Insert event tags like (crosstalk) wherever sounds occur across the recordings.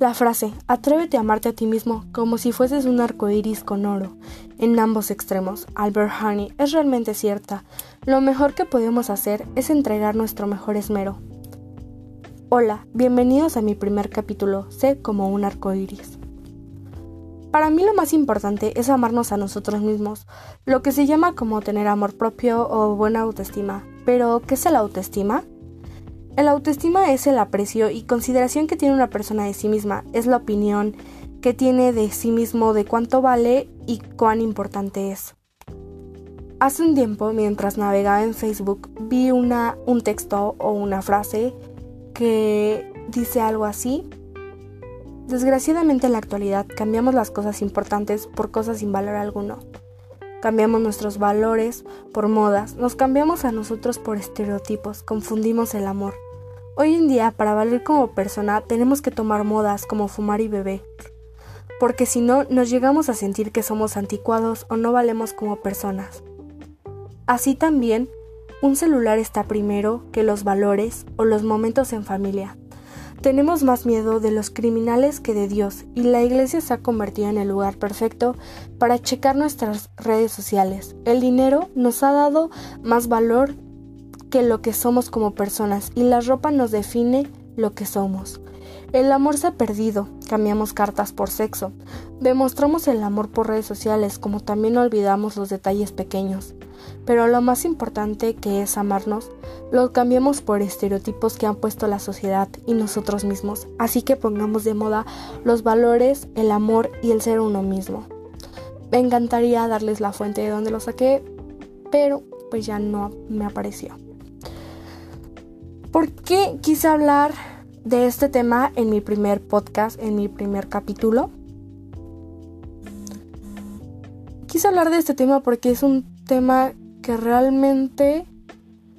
La frase Atrévete a amarte a ti mismo como si fueses un arco iris con oro en ambos extremos, Albert Honey, es realmente cierta. Lo mejor que podemos hacer es entregar nuestro mejor esmero. Hola, bienvenidos a mi primer capítulo, Sé como un arco iris. Para mí lo más importante es amarnos a nosotros mismos, lo que se llama como tener amor propio o buena autoestima. Pero, ¿qué es la autoestima? El autoestima es el aprecio y consideración que tiene una persona de sí misma, es la opinión que tiene de sí mismo de cuánto vale y cuán importante es. Hace un tiempo, mientras navegaba en Facebook, vi una, un texto o una frase que dice algo así. Desgraciadamente en la actualidad cambiamos las cosas importantes por cosas sin valor alguno. Cambiamos nuestros valores por modas, nos cambiamos a nosotros por estereotipos, confundimos el amor. Hoy en día, para valer como persona, tenemos que tomar modas como fumar y beber, porque si no, nos llegamos a sentir que somos anticuados o no valemos como personas. Así también, un celular está primero que los valores o los momentos en familia. Tenemos más miedo de los criminales que de Dios y la iglesia se ha convertido en el lugar perfecto para checar nuestras redes sociales. El dinero nos ha dado más valor que lo que somos como personas y la ropa nos define lo que somos. El amor se ha perdido, cambiamos cartas por sexo, demostramos el amor por redes sociales como también olvidamos los detalles pequeños. Pero lo más importante que es amarnos, lo cambiamos por estereotipos que han puesto la sociedad y nosotros mismos. Así que pongamos de moda los valores, el amor y el ser uno mismo. Me encantaría darles la fuente de donde lo saqué, pero pues ya no me apareció. ¿Por qué quise hablar de este tema en mi primer podcast, en mi primer capítulo. Quise hablar de este tema porque es un tema que realmente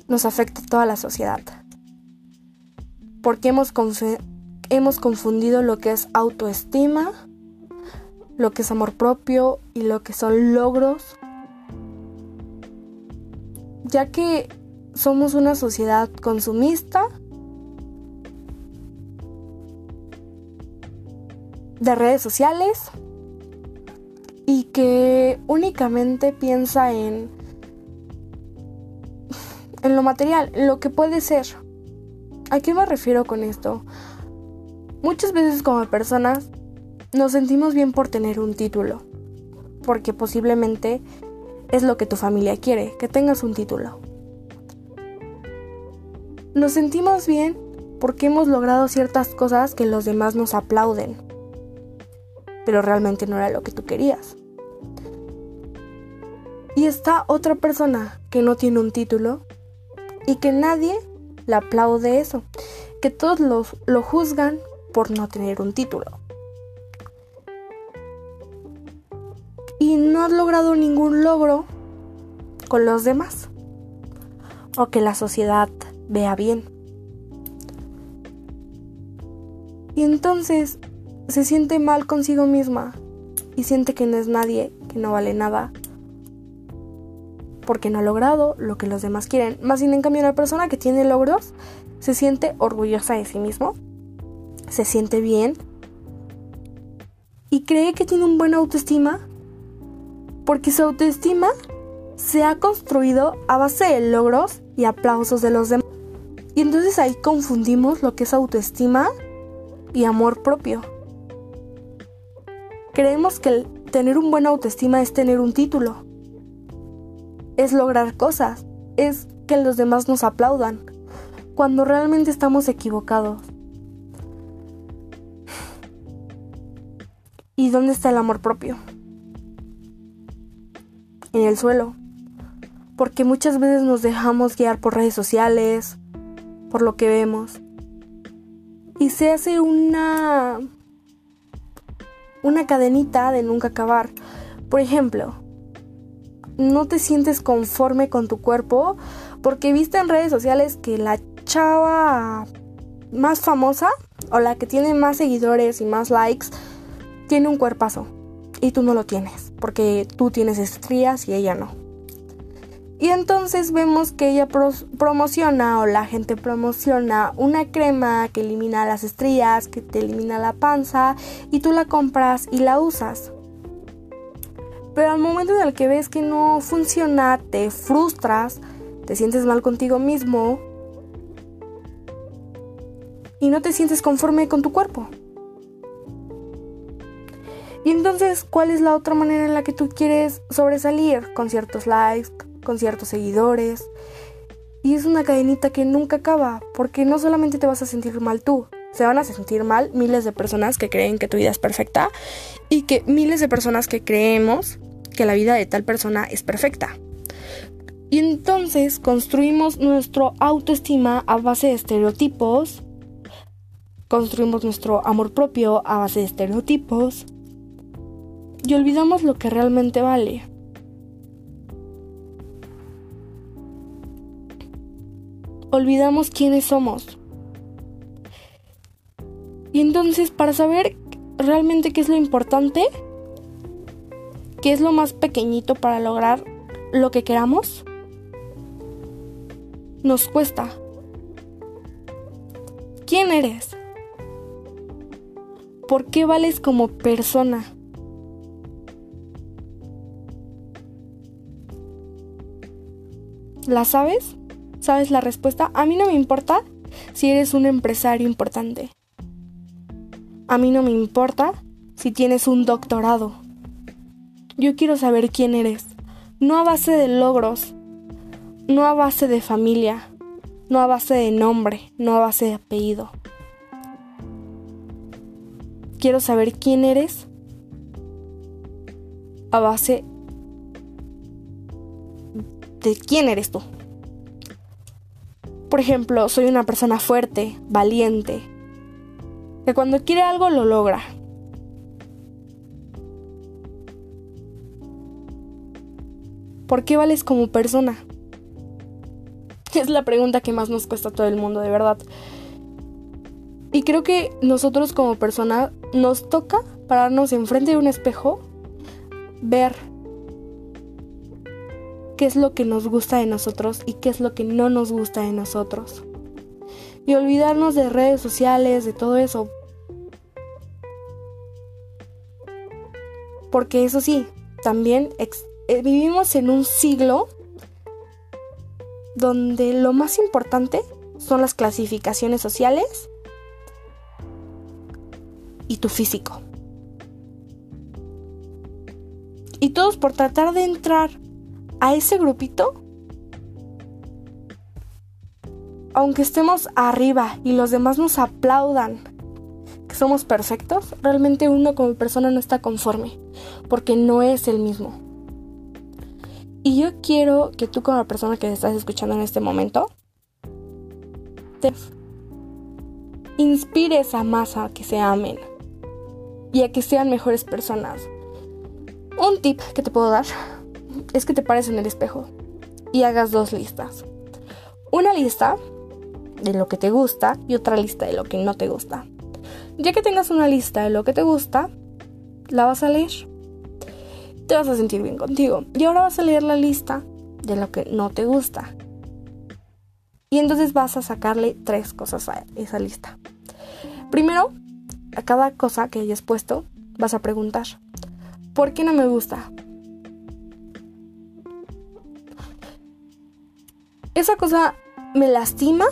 nos afecta a toda la sociedad. Porque hemos, hemos confundido lo que es autoestima, lo que es amor propio y lo que son logros. Ya que somos una sociedad consumista de redes sociales y que únicamente piensa en en lo material, lo que puede ser. ¿A qué me refiero con esto? Muchas veces como personas nos sentimos bien por tener un título, porque posiblemente es lo que tu familia quiere, que tengas un título. Nos sentimos bien porque hemos logrado ciertas cosas que los demás nos aplauden pero realmente no era lo que tú querías. Y está otra persona que no tiene un título y que nadie le aplaude eso, que todos lo juzgan por no tener un título. Y no has logrado ningún logro con los demás o que la sociedad vea bien. Y entonces se siente mal consigo misma y siente que no es nadie, que no vale nada, porque no ha logrado lo que los demás quieren. Más sin en cambio una persona que tiene logros se siente orgullosa de sí mismo, se siente bien y cree que tiene un buena autoestima porque su autoestima se ha construido a base de logros y aplausos de los demás. Y entonces ahí confundimos lo que es autoestima y amor propio. Creemos que tener un buen autoestima es tener un título, es lograr cosas, es que los demás nos aplaudan, cuando realmente estamos equivocados. ¿Y dónde está el amor propio? En el suelo. Porque muchas veces nos dejamos guiar por redes sociales, por lo que vemos. Y se hace una una cadenita de nunca acabar. Por ejemplo, no te sientes conforme con tu cuerpo porque viste en redes sociales que la chava más famosa o la que tiene más seguidores y más likes tiene un cuerpazo y tú no lo tienes porque tú tienes estrías y ella no. Y entonces vemos que ella promociona o la gente promociona una crema que elimina las estrías, que te elimina la panza y tú la compras y la usas. Pero al momento en el que ves que no funciona, te frustras, te sientes mal contigo mismo y no te sientes conforme con tu cuerpo. Y entonces, ¿cuál es la otra manera en la que tú quieres sobresalir? Con ciertos likes, con ciertos seguidores. Y es una cadenita que nunca acaba, porque no solamente te vas a sentir mal tú, se van a sentir mal miles de personas que creen que tu vida es perfecta y que miles de personas que creemos que la vida de tal persona es perfecta. Y entonces construimos nuestro autoestima a base de estereotipos, construimos nuestro amor propio a base de estereotipos y olvidamos lo que realmente vale. Olvidamos quiénes somos. Y entonces para saber realmente qué es lo importante, qué es lo más pequeñito para lograr lo que queramos, nos cuesta. ¿Quién eres? ¿Por qué vales como persona? ¿La sabes? ¿Sabes la respuesta? A mí no me importa si eres un empresario importante. A mí no me importa si tienes un doctorado. Yo quiero saber quién eres, no a base de logros, no a base de familia, no a base de nombre, no a base de apellido. Quiero saber quién eres a base de quién eres tú. Por ejemplo, soy una persona fuerte, valiente, que cuando quiere algo lo logra. ¿Por qué vales como persona? Es la pregunta que más nos cuesta a todo el mundo, de verdad. Y creo que nosotros como persona nos toca pararnos enfrente de un espejo, ver qué es lo que nos gusta de nosotros y qué es lo que no nos gusta de nosotros. Y olvidarnos de redes sociales, de todo eso. Porque eso sí, también eh, vivimos en un siglo donde lo más importante son las clasificaciones sociales y tu físico. Y todos por tratar de entrar a ese grupito, aunque estemos arriba y los demás nos aplaudan que somos perfectos, realmente uno como persona no está conforme, porque no es el mismo. Y yo quiero que tú como persona que estás escuchando en este momento, te inspires a más a que se amen y a que sean mejores personas. Un tip que te puedo dar es que te pares en el espejo y hagas dos listas. Una lista de lo que te gusta y otra lista de lo que no te gusta. Ya que tengas una lista de lo que te gusta, la vas a leer. Te vas a sentir bien contigo. Y ahora vas a leer la lista de lo que no te gusta. Y entonces vas a sacarle tres cosas a esa lista. Primero, a cada cosa que hayas puesto, vas a preguntar, ¿por qué no me gusta? Esa cosa me lastima.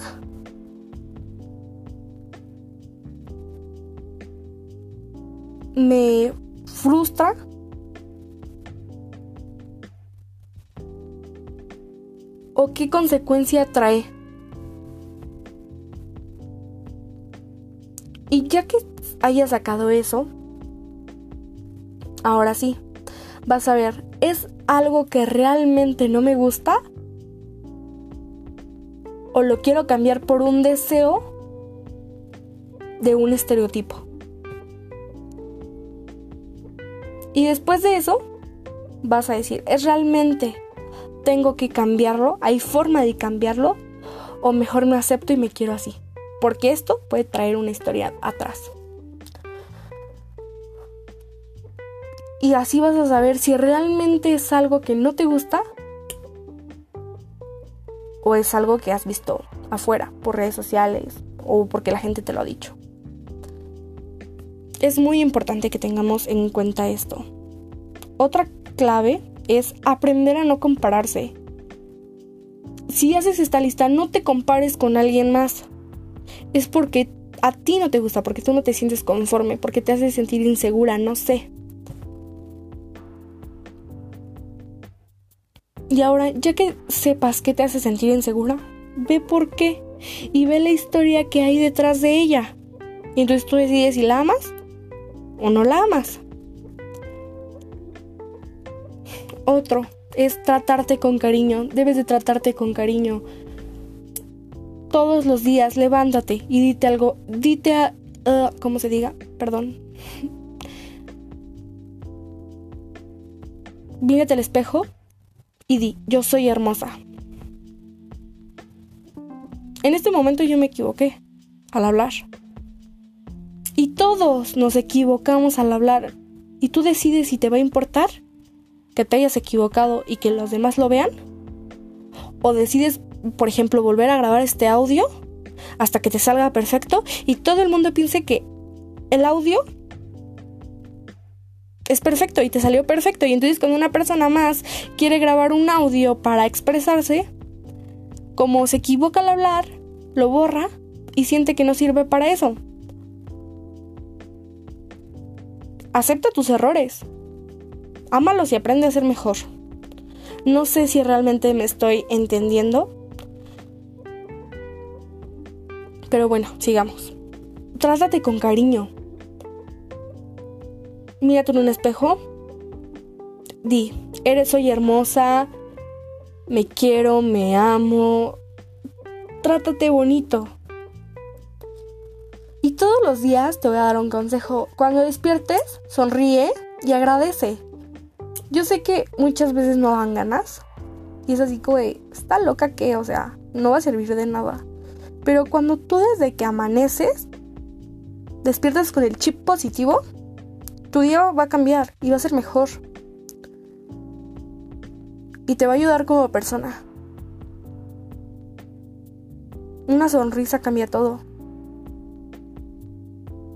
Me frustra. ¿O qué consecuencia trae? Y ya que haya sacado eso, ahora sí, vas a ver, ¿es algo que realmente no me gusta? O lo quiero cambiar por un deseo de un estereotipo. Y después de eso, vas a decir, ¿es realmente tengo que cambiarlo? ¿Hay forma de cambiarlo? ¿O mejor me acepto y me quiero así? Porque esto puede traer una historia atrás. Y así vas a saber si realmente es algo que no te gusta o es algo que has visto afuera, por redes sociales o porque la gente te lo ha dicho. Es muy importante que tengamos en cuenta esto. Otra clave es aprender a no compararse. Si haces esta lista, no te compares con alguien más. Es porque a ti no te gusta, porque tú no te sientes conforme, porque te hace sentir insegura, no sé. Y ahora, ya que sepas qué te hace sentir insegura, ve por qué y ve la historia que hay detrás de ella. Y entonces tú decides si la amas o no la amas. Otro es tratarte con cariño. Debes de tratarte con cariño. Todos los días levántate y dite algo. Dite a... Uh, ¿Cómo se diga? Perdón. (laughs) Mírate al espejo y di, yo soy hermosa. En este momento yo me equivoqué al hablar. Y todos nos equivocamos al hablar. Y tú decides si te va a importar que te hayas equivocado y que los demás lo vean? ¿O decides, por ejemplo, volver a grabar este audio hasta que te salga perfecto y todo el mundo piense que el audio es perfecto y te salió perfecto y entonces cuando una persona más quiere grabar un audio para expresarse, como se equivoca al hablar, lo borra y siente que no sirve para eso. Acepta tus errores ámalos y aprende a ser mejor. No sé si realmente me estoy entendiendo. Pero bueno, sigamos. Trátate con cariño. Mírate en un espejo. Di, eres soy hermosa, me quiero, me amo. Trátate bonito. Y todos los días te voy a dar un consejo. Cuando despiertes, sonríe y agradece. Yo sé que muchas veces no dan ganas. Y es así como está loca que, o sea, no va a servir de nada. Pero cuando tú desde que amaneces, despiertas con el chip positivo, tu día va a cambiar y va a ser mejor. Y te va a ayudar como persona. Una sonrisa cambia todo.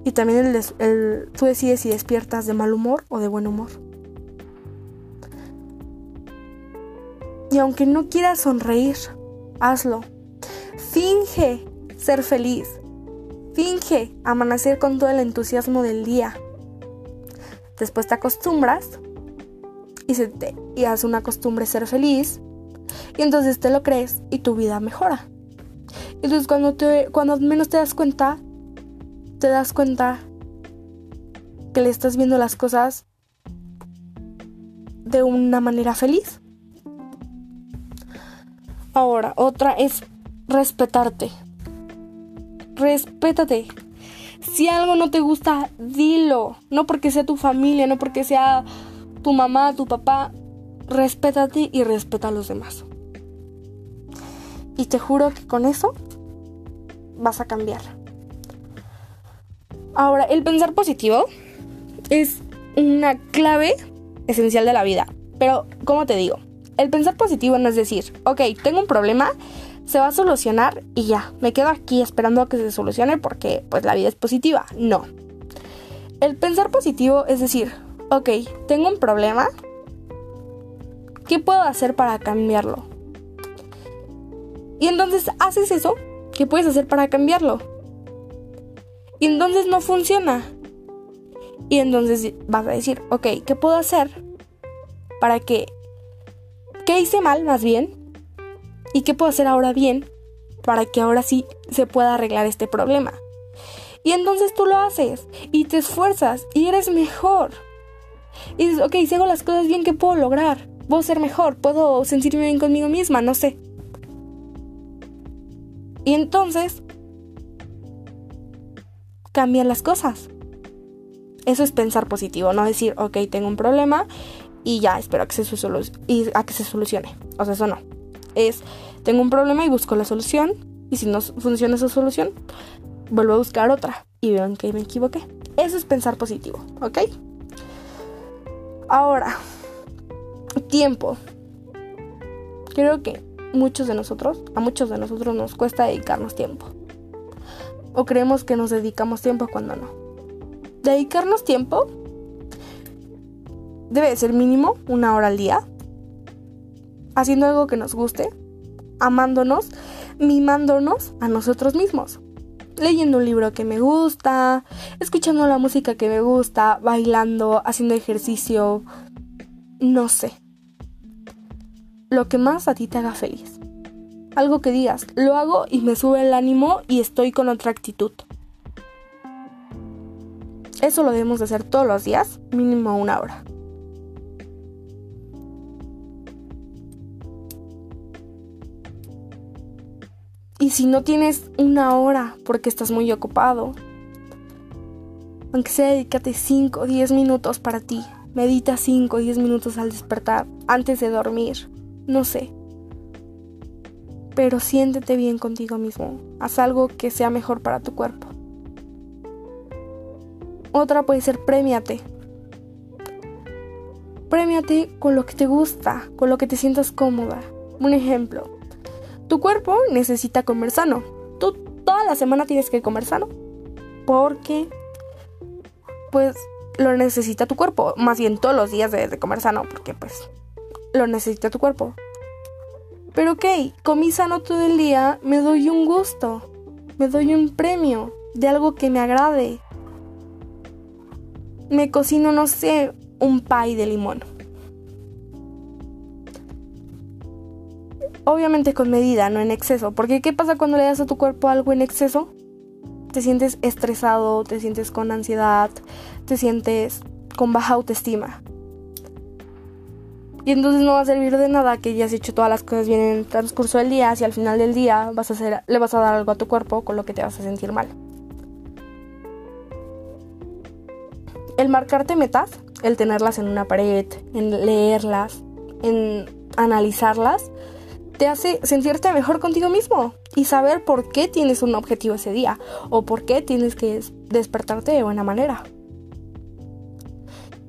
Y también el, tú decides si despiertas de mal humor o de buen humor. Y aunque no quieras sonreír, hazlo. Finge ser feliz. Finge amanecer con todo el entusiasmo del día. Después te acostumbras y, se una costumbre ser feliz. Y entonces te lo crees y tu vida mejora. Entonces cuando, te, cuando menos te das cuenta, te das cuenta que le estás viendo las cosas de una manera feliz. Ahora, otra es respetarte. Respétate. Si algo no te gusta, dilo. No porque sea tu familia, no porque sea tu mamá, tu papá. Respétate y respeta a los demás. Y te juro que con eso vas a cambiar. Ahora, el pensar positivo es una clave esencial de la vida. Pero, ¿cómo te digo? El pensar positivo no es decir, ok, tengo un problema, se va a solucionar y ya, me quedo aquí esperando a que se solucione porque pues la vida es positiva. No. El pensar positivo es decir, ok, tengo un problema, ¿qué puedo hacer para cambiarlo? Y entonces haces eso, ¿qué puedes hacer para cambiarlo? Y entonces no funciona. Y entonces vas a decir, ok, ¿qué puedo hacer para que ¿Qué hice mal más bien? ¿Y qué puedo hacer ahora bien para que ahora sí se pueda arreglar este problema? Y entonces tú lo haces y te esfuerzas y eres mejor. Y dices, ok, si hago las cosas bien, ¿qué puedo lograr? Puedo ser mejor, puedo sentirme bien conmigo misma, no sé. Y entonces cambian las cosas. Eso es pensar positivo, no decir, ok, tengo un problema y ya espero que, se y a que se solucione. O sea, eso no. Es, tengo un problema y busco la solución y si no funciona esa solución, vuelvo a buscar otra y veo que me equivoqué. Eso es pensar positivo, ¿ok? Ahora, tiempo. Creo que muchos de nosotros, a muchos de nosotros nos cuesta dedicarnos tiempo. O creemos que nos dedicamos tiempo cuando no. Dedicarnos tiempo debe ser mínimo una hora al día, haciendo algo que nos guste, amándonos, mimándonos a nosotros mismos leyendo un libro que me gusta, escuchando la música que me gusta, bailando, haciendo ejercicio, no sé. Lo que más a ti te haga feliz. Algo que digas, lo hago y me sube el ánimo y estoy con otra actitud. Eso lo debemos de hacer todos los días, mínimo una hora. Y si no tienes una hora porque estás muy ocupado, aunque sea dedícate 5 o 10 minutos para ti. Medita 5 o 10 minutos al despertar, antes de dormir. No sé. Pero siéntete bien contigo mismo. Haz algo que sea mejor para tu cuerpo. Otra puede ser premiate. Premiate con lo que te gusta, con lo que te sientas cómoda. Un ejemplo, tu cuerpo necesita comer sano. Tú toda la semana tienes que comer sano. Porque, pues, lo necesita tu cuerpo. Más bien todos los días debes de comer sano. Porque, pues, lo necesita tu cuerpo. Pero ok, comí sano todo el día, me doy un gusto. Me doy un premio de algo que me agrade. Me cocino, no sé, un pie de limón. Obviamente con medida, no en exceso. Porque ¿qué pasa cuando le das a tu cuerpo algo en exceso? Te sientes estresado, te sientes con ansiedad, te sientes con baja autoestima. Y entonces no va a servir de nada que ya has hecho todas las cosas bien en el transcurso del día si al final del día vas a hacer, le vas a dar algo a tu cuerpo con lo que te vas a sentir mal. El marcarte metas, el tenerlas en una pared, en leerlas, en analizarlas, te hace sentirte mejor contigo mismo y saber por qué tienes un objetivo ese día o por qué tienes que despertarte de buena manera.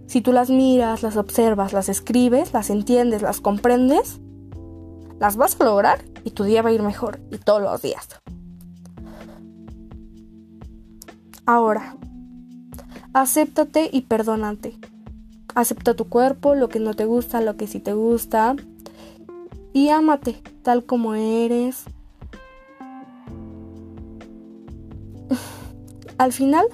Si tú las miras, las observas, las escribes, las entiendes, las comprendes, las vas a lograr y tu día va a ir mejor y todos los días. Ahora, acéptate y perdónate. Acepta tu cuerpo, lo que no te gusta, lo que sí te gusta, y ámate tal como eres. (laughs) Al final,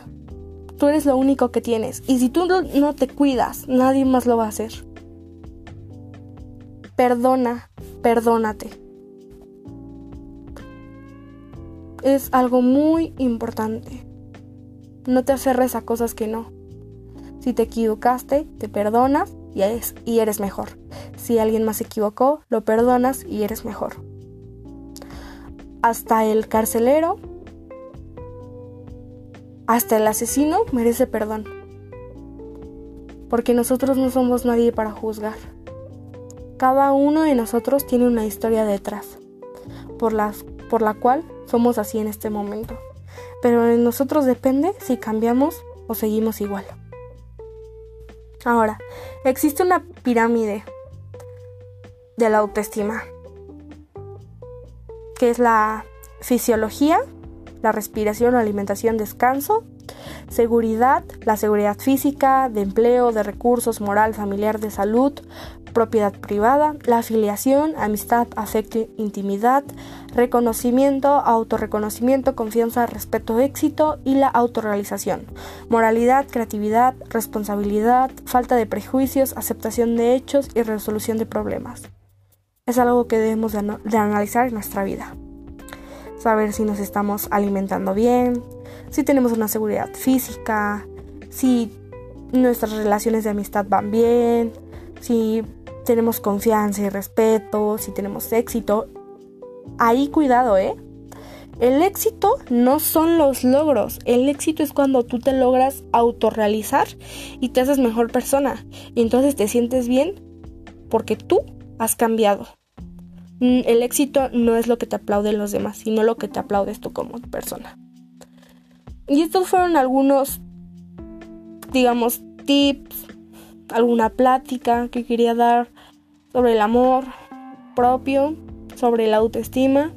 tú eres lo único que tienes y si tú no te cuidas, nadie más lo va a hacer. Perdona, perdónate. Es algo muy importante. No te aferres a cosas que no. Si te equivocaste, te perdonas y eres, y eres mejor. Si alguien más se equivocó, lo perdonas y eres mejor. Hasta el carcelero, hasta el asesino merece perdón. Porque nosotros no somos nadie para juzgar. Cada uno de nosotros tiene una historia detrás, por, las, por la cual somos así en este momento. Pero en nosotros depende si cambiamos o seguimos igual. Ahora, existe una pirámide de la autoestima, que es la fisiología, la respiración, alimentación, descanso, seguridad, la seguridad física, de empleo, de recursos, moral, familiar, de salud, propiedad privada, la afiliación, amistad, afecto, intimidad, reconocimiento, autorreconocimiento, confianza, respeto, éxito y la autorrealización, moralidad, creatividad, responsabilidad, falta de prejuicios, aceptación de hechos y resolución de problemas. Es algo que debemos de, analizar en nuestra vida. Saber si nos estamos alimentando bien, si tenemos una seguridad física, si nuestras relaciones de amistad van bien, si tenemos confianza y respeto, si tenemos éxito. Ahí cuidado, ¿eh? El éxito no son los logros, el éxito es cuando tú te logras autorrealizar y te haces mejor persona y entonces te sientes bien porque tú has cambiado. Mm, el éxito no es lo que te aplauden los demás, sino lo que te aplaudes tú como persona. Y estos fueron algunos, digamos, tips, alguna plática que quería dar sobre el amor propio sobre la autoestima.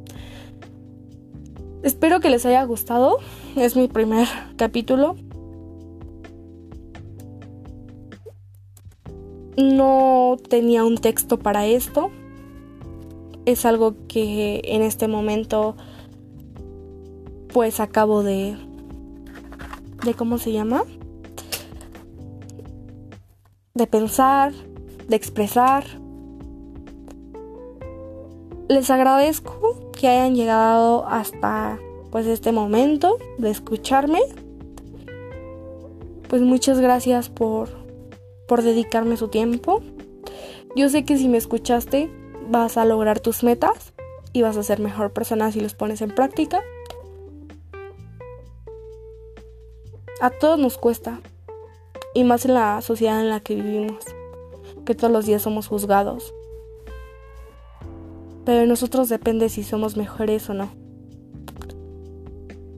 Espero que les haya gustado. Es mi primer capítulo. No tenía un texto para esto. Es algo que en este momento pues acabo de de cómo se llama de pensar, de expresar. Les agradezco que hayan llegado hasta pues este momento de escucharme. Pues muchas gracias por por dedicarme su tiempo. Yo sé que si me escuchaste vas a lograr tus metas y vas a ser mejor persona si los pones en práctica. A todos nos cuesta, y más en la sociedad en la que vivimos, que todos los días somos juzgados. Pero de nosotros depende si somos mejores o no.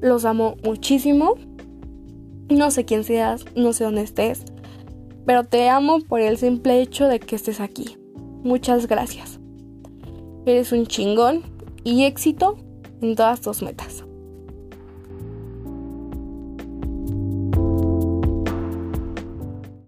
Los amo muchísimo. No sé quién seas, no sé dónde estés, pero te amo por el simple hecho de que estés aquí. Muchas gracias. Eres un chingón y éxito en todas tus metas.